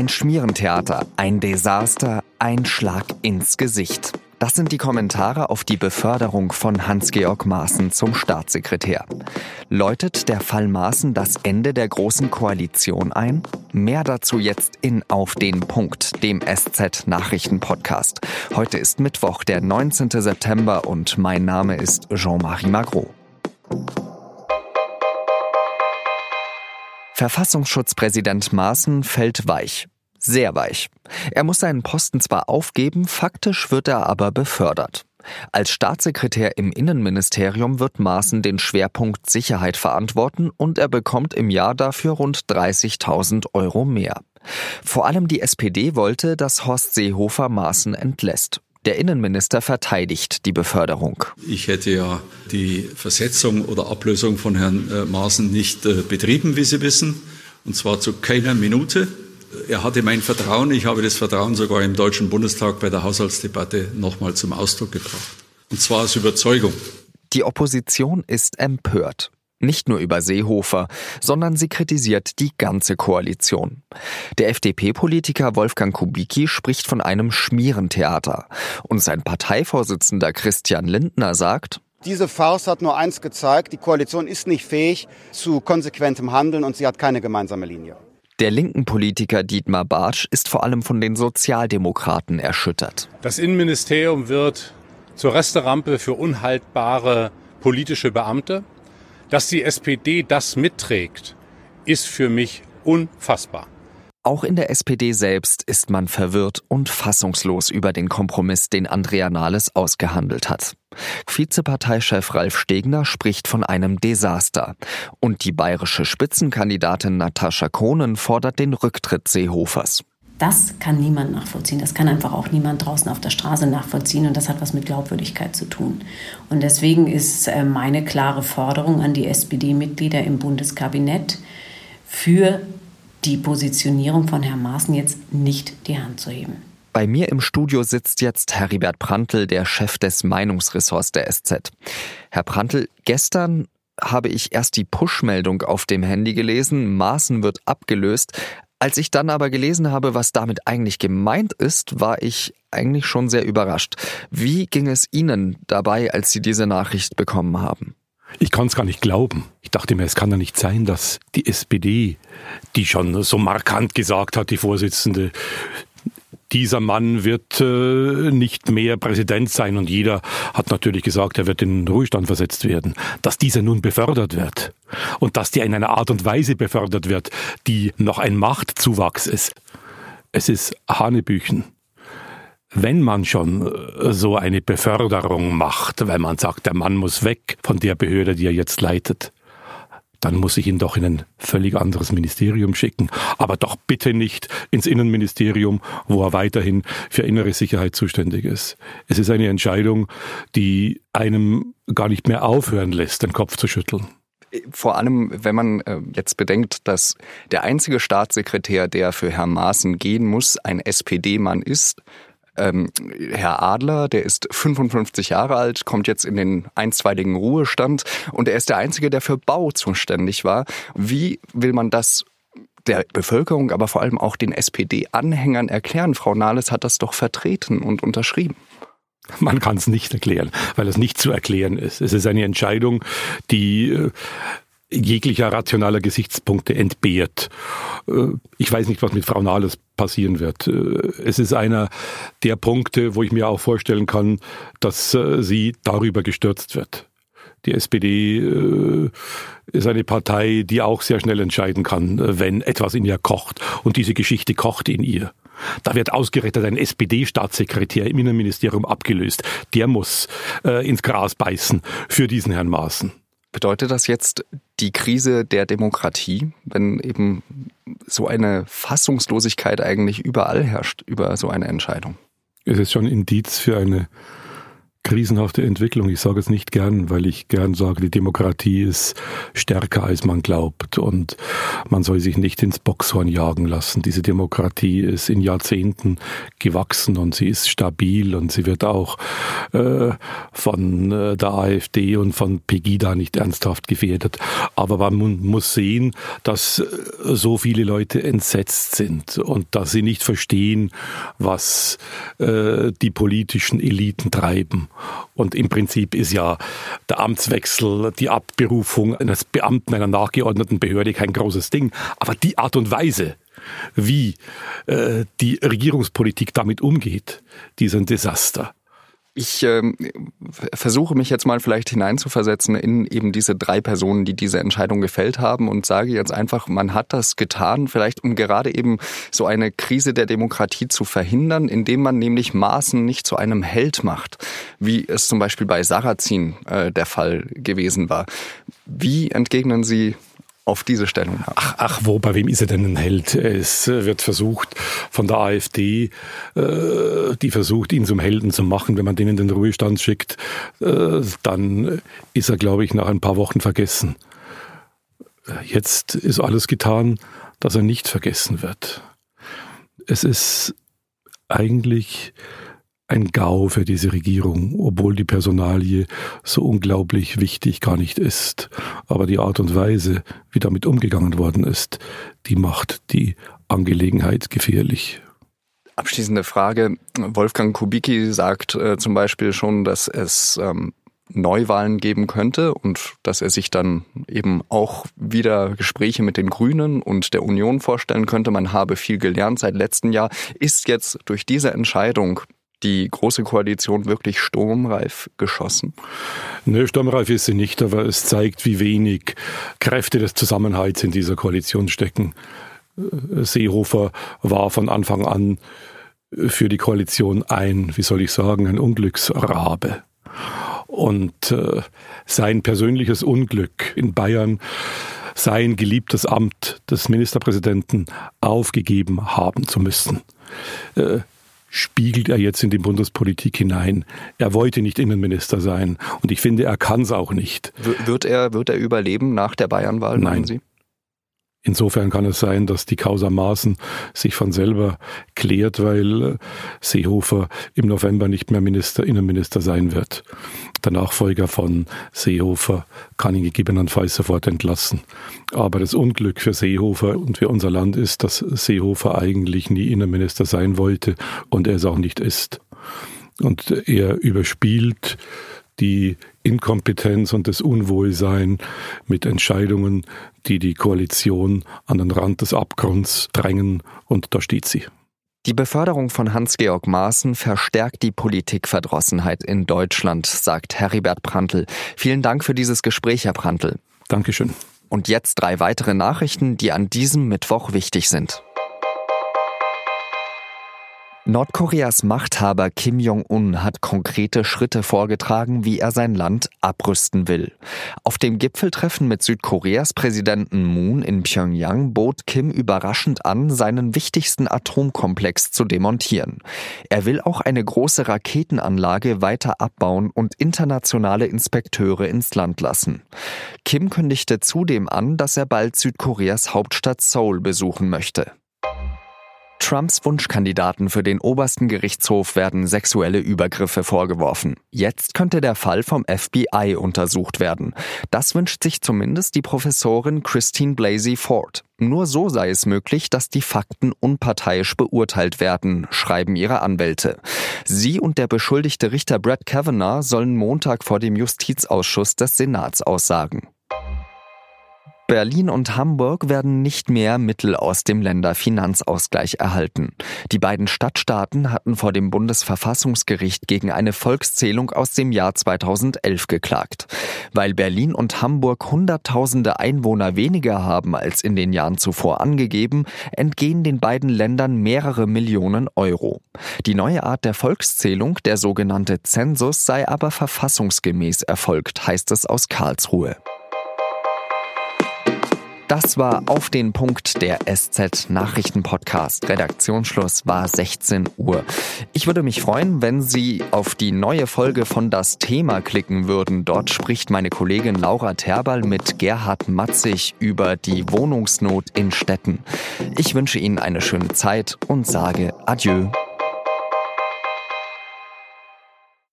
Ein Schmierentheater, ein Desaster, ein Schlag ins Gesicht. Das sind die Kommentare auf die Beförderung von Hans-Georg Maaßen zum Staatssekretär. Läutet der Fall Maaßen das Ende der Großen Koalition ein? Mehr dazu jetzt in Auf den Punkt, dem SZ-Nachrichten-Podcast. Heute ist Mittwoch, der 19. September und mein Name ist Jean-Marie Magro. Verfassungsschutzpräsident Maaßen fällt weich sehr weich. Er muss seinen Posten zwar aufgeben, faktisch wird er aber befördert. Als Staatssekretär im Innenministerium wird Maaßen den Schwerpunkt Sicherheit verantworten und er bekommt im Jahr dafür rund 30.000 Euro mehr. Vor allem die SPD wollte, dass Horst Seehofer Maaßen entlässt. Der Innenminister verteidigt die Beförderung. Ich hätte ja die Versetzung oder Ablösung von Herrn äh, Maaßen nicht äh, betrieben, wie Sie wissen, und zwar zu keiner Minute. Er hatte mein Vertrauen. Ich habe das Vertrauen sogar im Deutschen Bundestag bei der Haushaltsdebatte nochmal zum Ausdruck gebracht. Und zwar aus Überzeugung. Die Opposition ist empört. Nicht nur über Seehofer, sondern sie kritisiert die ganze Koalition. Der FDP-Politiker Wolfgang Kubicki spricht von einem Schmierentheater. Und sein Parteivorsitzender Christian Lindner sagt, diese Farce hat nur eins gezeigt, die Koalition ist nicht fähig zu konsequentem Handeln und sie hat keine gemeinsame Linie. Der linken Politiker Dietmar Bartsch ist vor allem von den Sozialdemokraten erschüttert. Das Innenministerium wird zur Resterampe für unhaltbare politische Beamte. Dass die SPD das mitträgt, ist für mich unfassbar. Auch in der SPD selbst ist man verwirrt und fassungslos über den Kompromiss, den Andrea Nahles ausgehandelt hat. Vizeparteichef Ralf Stegner spricht von einem Desaster. Und die bayerische Spitzenkandidatin Natascha Kohnen fordert den Rücktritt Seehofers. Das kann niemand nachvollziehen. Das kann einfach auch niemand draußen auf der Straße nachvollziehen. Und das hat was mit Glaubwürdigkeit zu tun. Und deswegen ist äh, meine klare Forderung an die SPD-Mitglieder im Bundeskabinett, für die Positionierung von Herrn Maaßen jetzt nicht die Hand zu heben. Bei mir im Studio sitzt jetzt Heribert Prantl, der Chef des Meinungsressorts der SZ. Herr Prantl, gestern habe ich erst die Push-Meldung auf dem Handy gelesen, Maaßen wird abgelöst. Als ich dann aber gelesen habe, was damit eigentlich gemeint ist, war ich eigentlich schon sehr überrascht. Wie ging es Ihnen dabei, als Sie diese Nachricht bekommen haben? Ich kann es gar nicht glauben. Ich dachte mir, es kann ja nicht sein, dass die SPD, die schon so markant gesagt hat, die Vorsitzende, dieser Mann wird äh, nicht mehr Präsident sein und jeder hat natürlich gesagt, er wird in den Ruhestand versetzt werden, dass dieser nun befördert wird und dass der in einer Art und Weise befördert wird, die noch ein Machtzuwachs ist. Es ist Hanebüchen wenn man schon äh, so eine Beförderung macht, weil man sagt, der Mann muss weg von der Behörde, die er jetzt leitet, dann muss ich ihn doch in ein völlig anderes Ministerium schicken. Aber doch bitte nicht ins Innenministerium, wo er weiterhin für innere Sicherheit zuständig ist. Es ist eine Entscheidung, die einem gar nicht mehr aufhören lässt, den Kopf zu schütteln. Vor allem, wenn man äh, jetzt bedenkt, dass der einzige Staatssekretär, der für Herrn Maaßen gehen muss, ein SPD-Mann ist ähm, Herr Adler, der ist 55 Jahre alt, kommt jetzt in den einstweiligen Ruhestand und er ist der Einzige, der für Bau zuständig war. Wie will man das der Bevölkerung, aber vor allem auch den SPD-Anhängern erklären? Frau Nahles hat das doch vertreten und unterschrieben. Man kann es nicht erklären, weil es nicht zu erklären ist. Es ist eine Entscheidung, die äh, jeglicher rationaler Gesichtspunkte entbehrt. Äh, ich weiß nicht, was mit Frau Nahles passieren wird. Äh, es ist einer der Punkte, wo ich mir auch vorstellen kann, dass äh, sie darüber gestürzt wird. Die SPD ist eine Partei, die auch sehr schnell entscheiden kann, wenn etwas in ihr kocht. Und diese Geschichte kocht in ihr. Da wird ausgerechnet ein SPD-Staatssekretär im Innenministerium abgelöst. Der muss äh, ins Gras beißen für diesen Herrn Maaßen. Bedeutet das jetzt die Krise der Demokratie, wenn eben so eine Fassungslosigkeit eigentlich überall herrscht über so eine Entscheidung? Es ist schon Indiz für eine krisenhafte Entwicklung. Ich sage es nicht gern, weil ich gern sage, die Demokratie ist stärker, als man glaubt. Und man soll sich nicht ins Boxhorn jagen lassen. Diese Demokratie ist in Jahrzehnten gewachsen und sie ist stabil und sie wird auch äh, von äh, der AfD und von Pegida nicht ernsthaft gefährdet. Aber man muss sehen, dass äh, so viele Leute entsetzt sind und dass sie nicht verstehen, was äh, die politischen Eliten treiben. Und im Prinzip ist ja der Amtswechsel, die Abberufung eines Beamten einer nachgeordneten Behörde kein großes Ding. Aber die Art und Weise, wie äh, die Regierungspolitik damit umgeht, die ist ein Desaster. Ich ähm, versuche mich jetzt mal vielleicht hineinzuversetzen in eben diese drei Personen, die diese Entscheidung gefällt haben und sage jetzt einfach, man hat das getan, vielleicht um gerade eben so eine Krise der Demokratie zu verhindern, indem man nämlich Maßen nicht zu einem Held macht, wie es zum Beispiel bei Sarrazin äh, der Fall gewesen war. Wie entgegnen Sie auf diese Stellung. Ach, ach, wo, bei wem ist er denn ein Held? Es wird versucht von der AfD, äh, die versucht, ihn zum Helden zu machen. Wenn man den in den Ruhestand schickt, äh, dann ist er, glaube ich, nach ein paar Wochen vergessen. Jetzt ist alles getan, dass er nicht vergessen wird. Es ist eigentlich ein GAU für diese Regierung, obwohl die Personalie so unglaublich wichtig gar nicht ist. Aber die Art und Weise, wie damit umgegangen worden ist, die macht die Angelegenheit gefährlich. Abschließende Frage. Wolfgang Kubicki sagt äh, zum Beispiel schon, dass es ähm, Neuwahlen geben könnte und dass er sich dann eben auch wieder Gespräche mit den Grünen und der Union vorstellen könnte. Man habe viel gelernt seit letztem Jahr. Ist jetzt durch diese Entscheidung die Große Koalition wirklich sturmreif geschossen? Nö, sturmreif ist sie nicht, aber es zeigt, wie wenig Kräfte des Zusammenhalts in dieser Koalition stecken. Äh, Seehofer war von Anfang an für die Koalition ein, wie soll ich sagen, ein Unglücksrabe. Und äh, sein persönliches Unglück in Bayern, sein geliebtes Amt des Ministerpräsidenten aufgegeben haben zu müssen. Spiegelt er jetzt in die Bundespolitik hinein. Er wollte nicht Innenminister sein und ich finde, er kann es auch nicht. Wird er, wird er überleben nach der Bayernwahl, Nein. Sie? Insofern kann es sein, dass die Causa Maaßen sich von selber klärt, weil äh, Seehofer im November nicht mehr Minister, Innenminister sein wird. Der Nachfolger von Seehofer kann ihn gegebenenfalls sofort entlassen. Aber das Unglück für Seehofer und für unser Land ist, dass Seehofer eigentlich nie Innenminister sein wollte und er es auch nicht ist. Und er überspielt die Inkompetenz und das Unwohlsein mit Entscheidungen, die die Koalition an den Rand des Abgrunds drängen, und da steht sie. Die Beförderung von Hans-Georg Maaßen verstärkt die Politikverdrossenheit in Deutschland, sagt Heribert Prantl. Vielen Dank für dieses Gespräch, Herr Prantl. Dankeschön. Und jetzt drei weitere Nachrichten, die an diesem Mittwoch wichtig sind. Nordkoreas Machthaber Kim Jong-un hat konkrete Schritte vorgetragen, wie er sein Land abrüsten will. Auf dem Gipfeltreffen mit Südkoreas Präsidenten Moon in Pyongyang bot Kim überraschend an, seinen wichtigsten Atomkomplex zu demontieren. Er will auch eine große Raketenanlage weiter abbauen und internationale Inspekteure ins Land lassen. Kim kündigte zudem an, dass er bald Südkoreas Hauptstadt Seoul besuchen möchte. Trumps Wunschkandidaten für den obersten Gerichtshof werden sexuelle Übergriffe vorgeworfen. Jetzt könnte der Fall vom FBI untersucht werden. Das wünscht sich zumindest die Professorin Christine Blasey Ford. Nur so sei es möglich, dass die Fakten unparteiisch beurteilt werden, schreiben ihre Anwälte. Sie und der beschuldigte Richter Brett Kavanaugh sollen Montag vor dem Justizausschuss des Senats aussagen. Berlin und Hamburg werden nicht mehr Mittel aus dem Länderfinanzausgleich erhalten. Die beiden Stadtstaaten hatten vor dem Bundesverfassungsgericht gegen eine Volkszählung aus dem Jahr 2011 geklagt. Weil Berlin und Hamburg Hunderttausende Einwohner weniger haben als in den Jahren zuvor angegeben, entgehen den beiden Ländern mehrere Millionen Euro. Die neue Art der Volkszählung, der sogenannte Zensus, sei aber verfassungsgemäß erfolgt, heißt es aus Karlsruhe. Das war auf den Punkt der SZ Nachrichten Podcast. Redaktionsschluss war 16 Uhr. Ich würde mich freuen, wenn Sie auf die neue Folge von Das Thema klicken würden. Dort spricht meine Kollegin Laura Terbal mit Gerhard Matzig über die Wohnungsnot in Städten. Ich wünsche Ihnen eine schöne Zeit und sage Adieu.